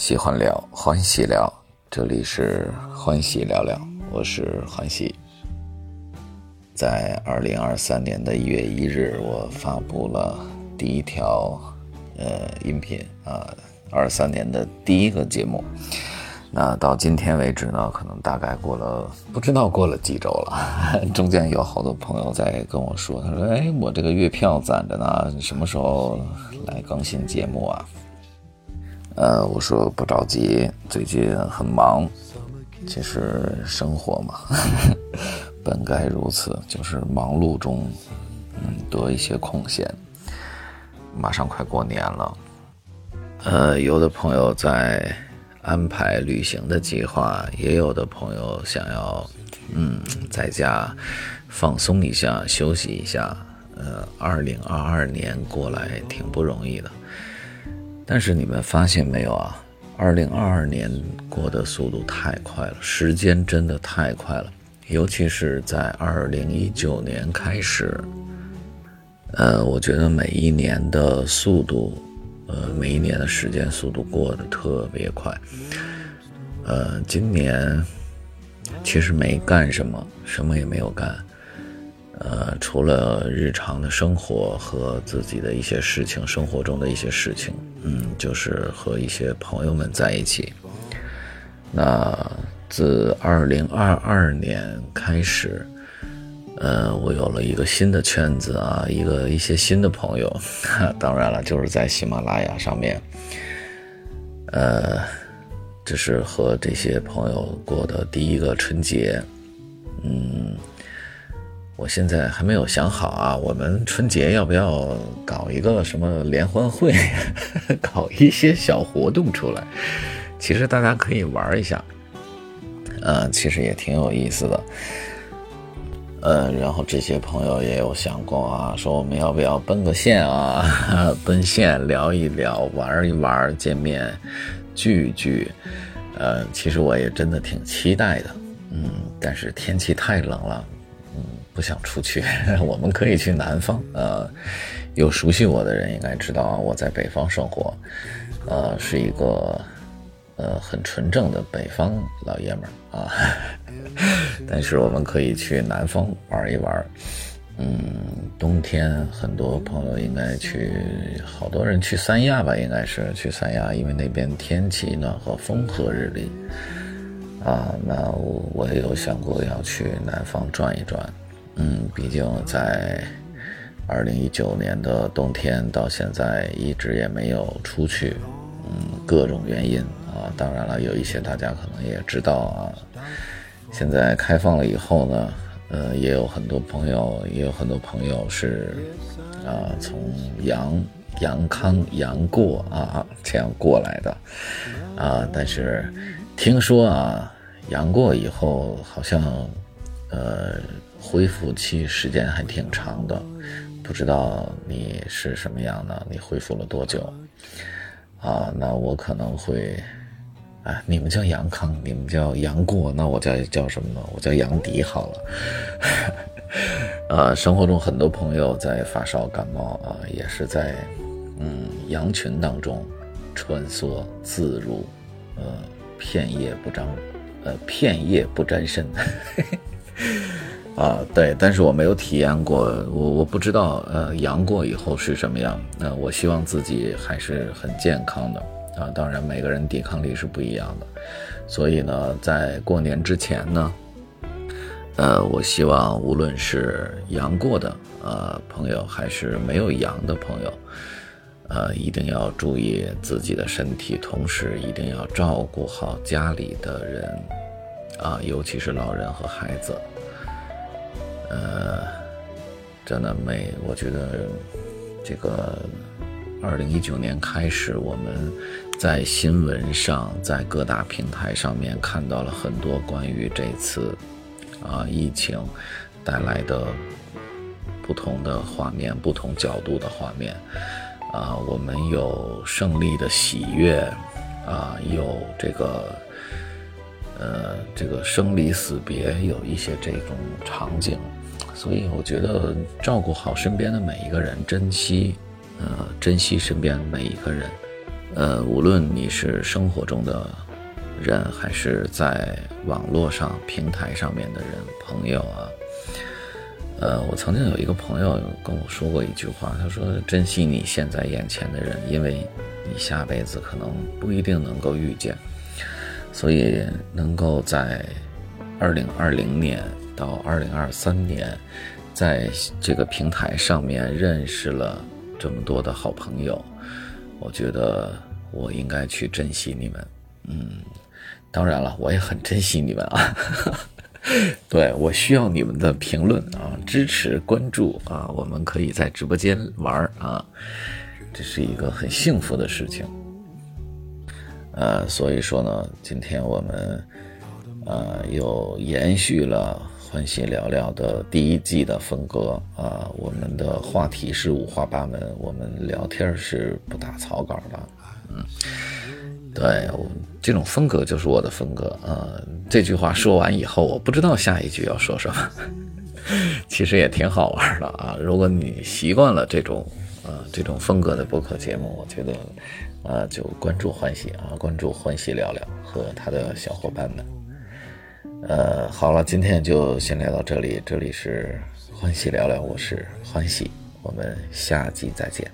喜欢聊，欢喜聊，这里是欢喜聊聊，我是欢喜。在二零二三年的一月一日，我发布了第一条呃音频啊，二三年的第一个节目。那到今天为止呢，可能大概过了不知道过了几周了，中间有好多朋友在跟我说，他说：“哎，我这个月票攒着呢，什么时候来更新节目啊？”呃，我说不着急，最近很忙，其实生活嘛，本该如此，就是忙碌中，嗯，多一些空闲。马上快过年了，呃，有的朋友在。安排旅行的计划，也有的朋友想要，嗯，在家放松一下，休息一下。呃，二零二二年过来挺不容易的，但是你们发现没有啊？二零二二年过的速度太快了，时间真的太快了，尤其是在二零一九年开始，呃，我觉得每一年的速度。呃，每一年的时间速度过得特别快。呃，今年其实没干什么，什么也没有干。呃，除了日常的生活和自己的一些事情，生活中的一些事情，嗯，就是和一些朋友们在一起。那自二零二二年开始。呃，我有了一个新的圈子啊，一个一些新的朋友，当然了，就是在喜马拉雅上面，呃，这是和这些朋友过的第一个春节，我现在还没有想好啊，我们春节要不要搞一个什么联欢会，搞一些小活动出来？其实大家可以玩一下，呃，其实也挺有意思的。呃，然后这些朋友也有想过啊，说我们要不要奔个线啊，奔线聊一聊，玩一玩，见面聚一聚。呃，其实我也真的挺期待的，嗯，但是天气太冷了，不想出去。我们可以去南方，呃，有熟悉我的人应该知道我在北方生活，呃，是一个呃很纯正的北方老爷们儿啊。但是我们可以去南方玩一玩，嗯，冬天很多朋友应该去，好多人去三亚吧，应该是去三亚，因为那边天气暖和，风和日丽。啊，那我我也有想过要去南方转一转，嗯，毕竟在二零一九年的冬天到现在一直也没有出去，嗯，各种原因啊，当然了，有一些大家可能也知道啊。现在开放了以后呢，呃，也有很多朋友，也有很多朋友是，啊，从阳阳康阳过啊这样过来的，啊，但是听说啊，阳过以后好像，呃，恢复期时间还挺长的，不知道你是什么样的，你恢复了多久？啊，那我可能会。啊，你们叫杨康，你们叫杨过，那我叫叫什么呢？我叫杨迪好了。啊，生活中很多朋友在发烧感冒啊，也是在嗯羊群当中穿梭自如，呃，片叶不沾，呃，片叶不沾身。嘿 嘿啊，对，但是我没有体验过，我我不知道，呃，阳过以后是什么样。那我希望自己还是很健康的。啊，当然每个人抵抗力是不一样的，所以呢，在过年之前呢，呃，我希望无论是阳过的呃朋友，还是没有阳的朋友，呃，一定要注意自己的身体，同时一定要照顾好家里的人，啊，尤其是老人和孩子，呃，真的每，我觉得这个。二零一九年开始，我们在新闻上，在各大平台上面看到了很多关于这次啊疫情带来的不同的画面、不同角度的画面啊。我们有胜利的喜悦啊，有这个呃这个生离死别，有一些这种场景。所以我觉得照顾好身边的每一个人，珍惜。呃，珍惜身边每一个人，呃，无论你是生活中的人，还是在网络上平台上面的人，朋友啊，呃，我曾经有一个朋友跟我说过一句话，他说：“珍惜你现在眼前的人，因为你下辈子可能不一定能够遇见。”所以，能够在二零二零年到二零二三年，在这个平台上面认识了这么多的好朋友，我觉得我应该去珍惜你们。嗯，当然了，我也很珍惜你们啊。对我需要你们的评论啊，支持关注啊，我们可以在直播间玩啊，这是一个很幸福的事情。呃，所以说呢，今天我们呃又延续了欢喜聊聊的第一季的风格啊，我们的话题是五花八门，我们聊天是不打草稿的，嗯，对，这种风格就是我的风格啊。这句话说完以后，我不知道下一句要说什么，其实也挺好玩的啊。如果你习惯了这种呃这种风格的播客节目，我觉得。啊，就关注欢喜啊，关注欢喜聊聊和他的小伙伴们。呃，好了，今天就先聊到这里。这里是欢喜聊聊，我是欢喜，我们下集再见。